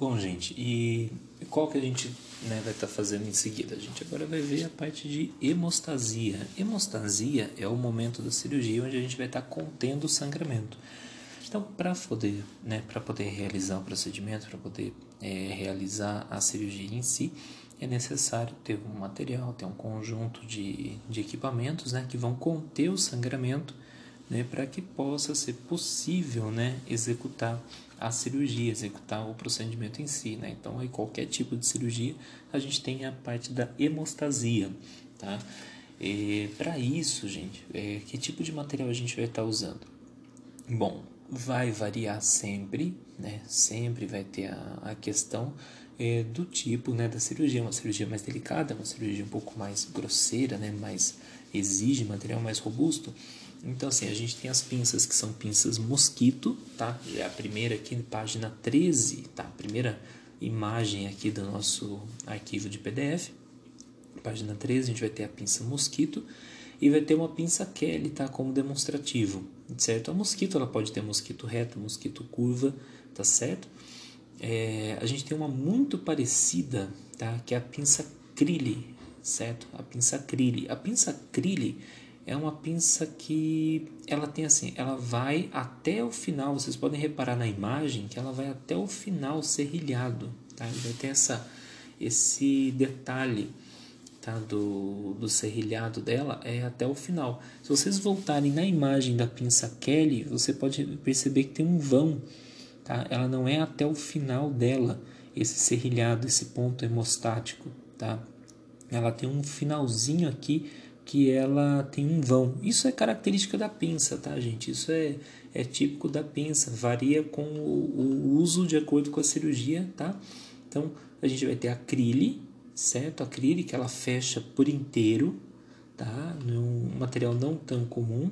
Bom, gente, e qual que a gente né, vai estar tá fazendo em seguida? A gente agora vai ver a parte de hemostasia. Hemostasia é o momento da cirurgia onde a gente vai estar tá contendo o sangramento. Então, para poder, né, para poder realizar o procedimento, para poder é, realizar a cirurgia em si, é necessário ter um material, ter um conjunto de, de equipamentos né, que vão conter o sangramento né, para que possa ser possível né, executar a cirurgia, executar o procedimento em si. Né? Então, aí, qualquer tipo de cirurgia, a gente tem a parte da hemostasia. Tá? Para isso, gente, é, que tipo de material a gente vai estar tá usando? Bom, vai variar sempre, né? sempre vai ter a, a questão é, do tipo né, da cirurgia. Uma cirurgia mais delicada, uma cirurgia um pouco mais grosseira, né, mais exige material mais robusto. Então, assim, a gente tem as pinças que são pinças mosquito, tá? É a primeira aqui, página 13, tá? A primeira imagem aqui do nosso arquivo de PDF. Página 13, a gente vai ter a pinça mosquito e vai ter uma pinça Kelly, tá? Como demonstrativo, certo? A mosquito, ela pode ter mosquito reto, mosquito curva, tá certo? É, a gente tem uma muito parecida, tá? Que é a pinça Crilly, certo? A pinça Crilly. A pinça Crilly é uma pinça que ela tem assim, ela vai até o final. Vocês podem reparar na imagem que ela vai até o final serrilhado, tá? Vai ter essa esse detalhe tá? do, do serrilhado dela é até o final. Se vocês voltarem na imagem da pinça Kelly, você pode perceber que tem um vão tá? Ela não é até o final dela, esse serrilhado, esse ponto hemostático, tá? Ela tem um finalzinho aqui que ela tem um vão. Isso é característica da pinça, tá, gente? Isso é, é típico da pinça, varia com o, o uso de acordo com a cirurgia, tá? Então, a gente vai ter a acrílico, certo? A acrílico que ela fecha por inteiro, tá? Um material não tão comum,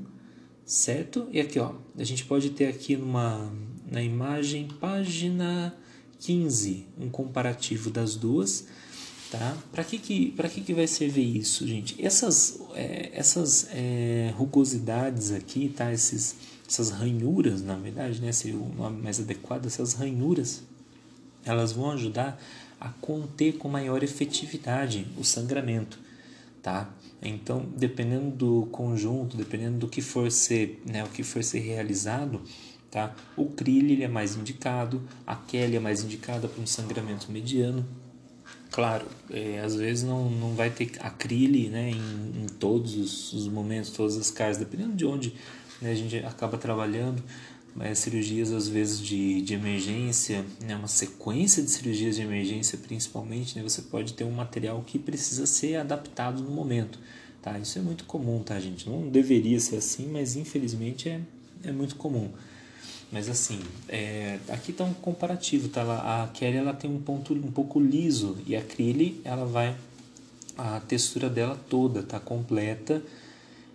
certo? E aqui, ó, a gente pode ter aqui numa na imagem, página 15, um comparativo das duas. Tá? Para que, que, que, que vai servir isso, gente? Essas, é, essas é, rugosidades aqui, tá? Esses, essas ranhuras, na verdade, né? seria o nome mais adequado, essas ranhuras, elas vão ajudar a conter com maior efetividade o sangramento. Tá? Então, dependendo do conjunto, dependendo do que for ser, né, o que for ser realizado, Tá? O krill é mais indicado, a Kelly é mais indicada para um sangramento mediano. Claro, é, às vezes não, não vai ter acrílico né, em, em todos os, os, momentos, todas as casas, dependendo de onde né, a gente acaba trabalhando. Mas cirurgias às vezes de, de emergência, né, uma sequência de cirurgias de emergência principalmente, né, você pode ter um material que precisa ser adaptado no momento. Tá? Isso é muito comum, tá, gente? Não deveria ser assim, mas infelizmente é, é muito comum. Mas assim, é, aqui está um comparativo, tá? A Kelly ela tem um ponto um pouco liso e a Acrylic ela vai a textura dela toda tá completa.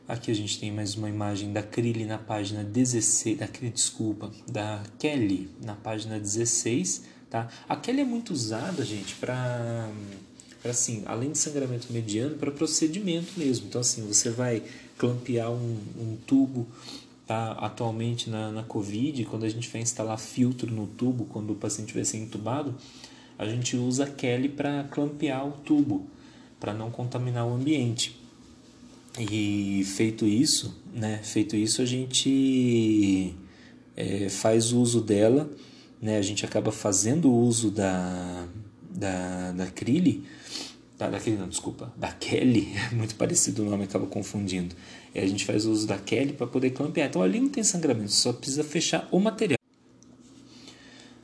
Aqui a gente tem mais uma imagem da Acrylic na página 16, da desculpa, da Kelly na página 16, tá? A Kelly é muito usada, gente, para assim, além de sangramento mediano, para procedimento mesmo. Então assim, você vai clampear um, um tubo tá atualmente na, na Covid, quando a gente vai instalar filtro no tubo, quando o paciente vai ser entubado, a gente usa Kelly para clampear o tubo, para não contaminar o ambiente. E feito isso, né, feito isso a gente é, faz uso dela, né, a gente acaba fazendo uso da, da, da Acrylic da, daquele não, desculpa, da Kelly, muito parecido o nome, acaba confundindo. E a gente faz uso da Kelly para poder clampear. Então ali não tem sangramento, só precisa fechar o material.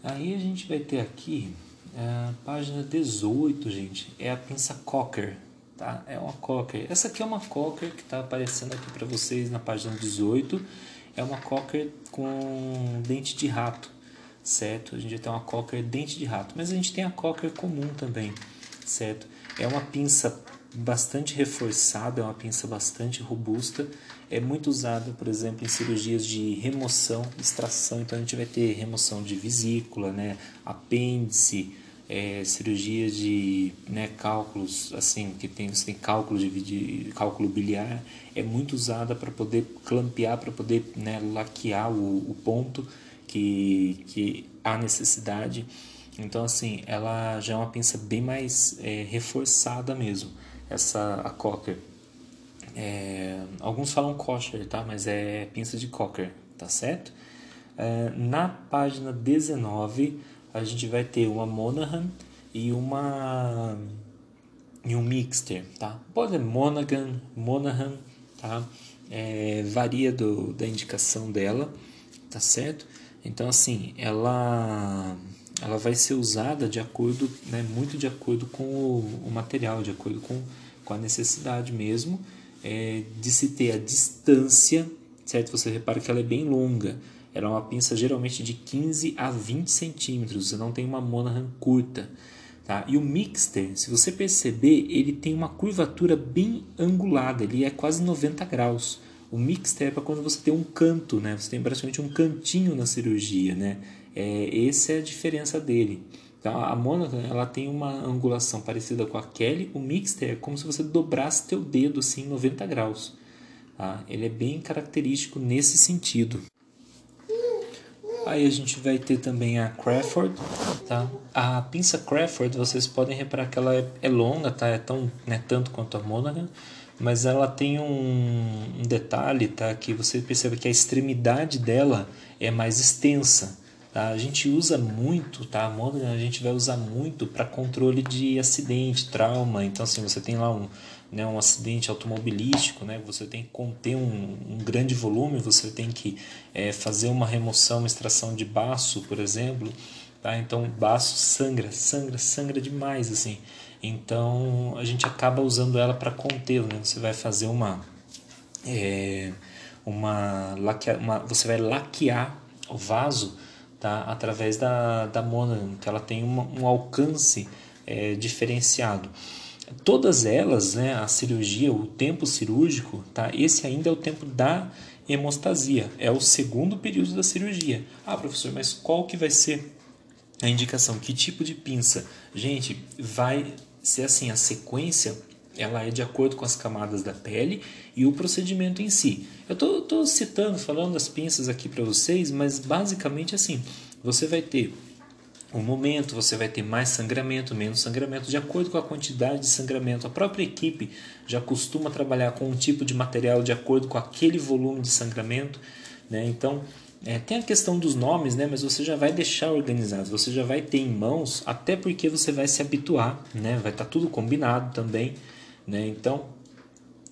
Aí a gente vai ter aqui a página 18, gente, é a pinça Cocker, tá? É uma Cocker. Essa aqui é uma Cocker que está aparecendo aqui para vocês na página 18. É uma Cocker com dente de rato, certo? A gente tem uma Cocker dente de rato, mas a gente tem a Cocker comum também, certo? É uma pinça bastante reforçada, é uma pinça bastante robusta. É muito usada, por exemplo, em cirurgias de remoção, extração. Então a gente vai ter remoção de vesícula, né, apêndice, é, cirurgias de né, cálculos, assim, que tem, você tem cálculo de, de cálculo biliar, é muito usada para poder clampear, para poder né, laquear o, o ponto que, que há necessidade Então, assim, ela já é uma pinça bem mais é, reforçada mesmo, essa a Cocker. É, alguns falam kosher, tá? Mas é pinça de cocker, tá certo? É, na página 19, a gente vai ter uma Monaghan e uma e um mixter, tá? Pode ser Monaghan, Monaghan, tá? É, varia do, da indicação dela, tá certo? Então assim, ela ela vai ser usada de acordo, né, muito de acordo com o, o material, de acordo com, com a necessidade mesmo é, de se ter a distância, certo? Você repara que ela é bem longa. Ela é uma pinça geralmente de 15 a 20 centímetros, você não tem uma Monahan curta. Tá? E o Mixter, se você perceber, ele tem uma curvatura bem angulada, ele é quase 90 graus. O Mixter é para quando você tem um canto, né? você tem praticamente um cantinho na cirurgia. Né? É, essa é a diferença dele. Então, a Mônaco ela tem uma angulação parecida com a Kelly. O Mixter é como se você dobrasse teu dedo assim 90 graus. Tá? Ele é bem característico nesse sentido. Aí a gente vai ter também a Crawford, tá? A pinça Crawford, vocês podem reparar que ela é, é longa, tá? É tão, né, tanto quanto a Monaghan, mas ela tem um, um detalhe, tá? Que você percebe que a extremidade dela é mais extensa. Tá? A gente usa muito, tá? A Monaghan a gente vai usar muito para controle de acidente, trauma. Então, assim, você tem lá um, né, um acidente automobilístico, né? Você tem que conter um, um grande volume, você tem que é, fazer uma remoção, uma extração de baço, por exemplo. Tá? Então, baço sangra, sangra, sangra demais, assim. Então, a gente acaba usando ela para contê-lo, né? Você vai fazer uma... É, uma, laquea, uma você vai laquear o vaso tá? através da, da Monan, que ela tem um alcance é, diferenciado. Todas elas, né, a cirurgia, o tempo cirúrgico, tá? esse ainda é o tempo da hemostasia, é o segundo período da cirurgia. Ah, professor, mas qual que vai ser a indicação? Que tipo de pinça? Gente, vai ser assim, a sequência ela é de acordo com as camadas da pele e o procedimento em si. Eu estou citando, falando das pinças aqui para vocês, mas basicamente assim, você vai ter um momento, você vai ter mais sangramento, menos sangramento, de acordo com a quantidade de sangramento. A própria equipe já costuma trabalhar com um tipo de material de acordo com aquele volume de sangramento, né? Então, é, tem a questão dos nomes, né? Mas você já vai deixar organizado, você já vai ter em mãos, até porque você vai se habituar, né? Vai estar tá tudo combinado também. Né? Então,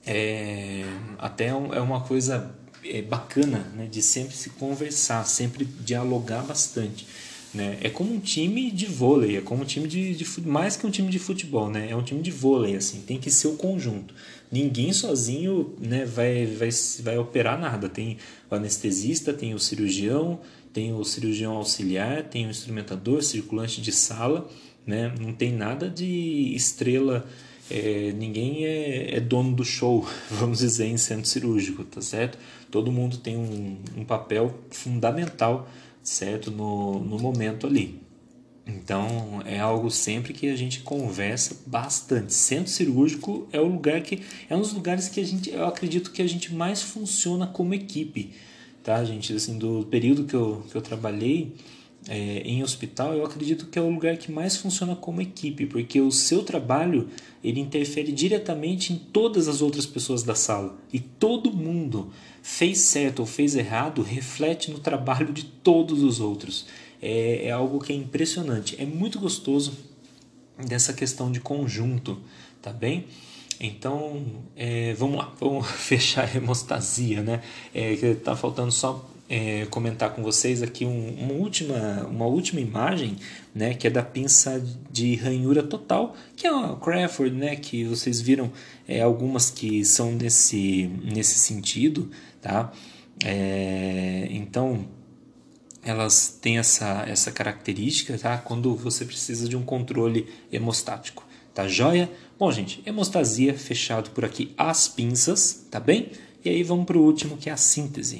é, até é, é uma coisa é, bacana né? de sempre se conversar, sempre dialogar bastante. Né? É como um time de vôlei, é como um time de, de mais que um time de futebol, né? É um time de vôlei, assim, tem que ser o conjunto. Ninguém sozinho né, vai, vai, vai operar nada. Tem o anestesista, tem o cirurgião, tem o cirurgião auxiliar, tem o instrumentador, circulante de sala, né? Não tem nada de estrela é, ninguém é, é, dono do show, vamos dizer, em centro cirúrgico, tá certo? Todo mundo tem um, um papel fundamental, certo, no, no momento ali. Então é algo sempre que a gente conversa bastante. Centro cirúrgico é o lugar que é um dos lugares que a gente, eu acredito que a gente mais funciona como equipe, tá, gente? Assim, do período que eu, que eu trabalhei, é, em hospital, eu acredito que é o lugar que mais funciona como equipe, porque o seu trabalho ele interfere diretamente em todas as outras pessoas da sala e todo mundo fez certo ou fez errado reflete no trabalho de todos os outros. É, é algo que é impressionante, é muito gostoso dessa questão de conjunto, tá bem? Então, é, vamos lá, vamos fechar a hemostasia, né? É, que tá faltando só é, comentar com vocês aqui um, uma, última, uma última imagem, né, que é da pinça de ranhura total, que é a Crawford, né, que vocês viram é, algumas que são nesse, nesse sentido, tá? É, então, elas têm essa, essa característica, tá? Quando você precisa de um controle hemostático, tá joia? Bom, gente, hemostasia fechado por aqui as pinças, tá bem? E aí vamos para o último que é a síntese.